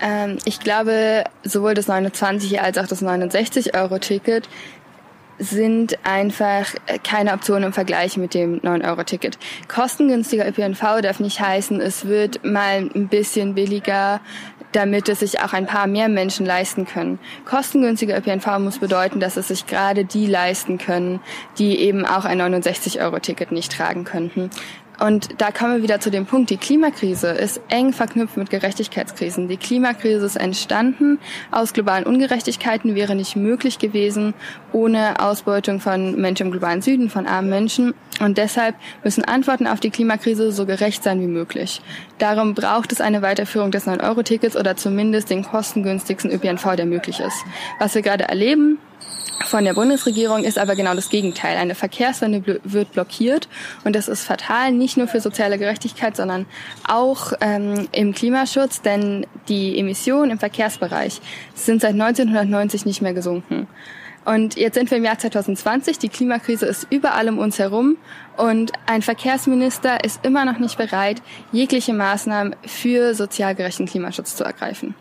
Ähm, ich glaube, sowohl das 29 als auch das 69-Euro-Ticket sind einfach keine Option im Vergleich mit dem 9-Euro-Ticket. Kostengünstiger ÖPNV darf nicht heißen, es wird mal ein bisschen billiger, damit es sich auch ein paar mehr Menschen leisten können. Kostengünstiger ÖPNV muss bedeuten, dass es sich gerade die leisten können, die eben auch ein 69-Euro-Ticket nicht tragen könnten. Und da kommen wir wieder zu dem Punkt, die Klimakrise ist eng verknüpft mit Gerechtigkeitskrisen. Die Klimakrise ist entstanden aus globalen Ungerechtigkeiten, wäre nicht möglich gewesen ohne Ausbeutung von Menschen im globalen Süden, von armen Menschen. Und deshalb müssen Antworten auf die Klimakrise so gerecht sein wie möglich. Darum braucht es eine Weiterführung des 9-Euro-Tickets oder zumindest den kostengünstigsten ÖPNV, der möglich ist. Was wir gerade erleben, von der Bundesregierung ist aber genau das Gegenteil. Eine Verkehrswende wird blockiert und das ist fatal, nicht nur für soziale Gerechtigkeit, sondern auch ähm, im Klimaschutz, denn die Emissionen im Verkehrsbereich sind seit 1990 nicht mehr gesunken. Und jetzt sind wir im Jahr 2020, die Klimakrise ist überall um uns herum und ein Verkehrsminister ist immer noch nicht bereit, jegliche Maßnahmen für sozial gerechten Klimaschutz zu ergreifen.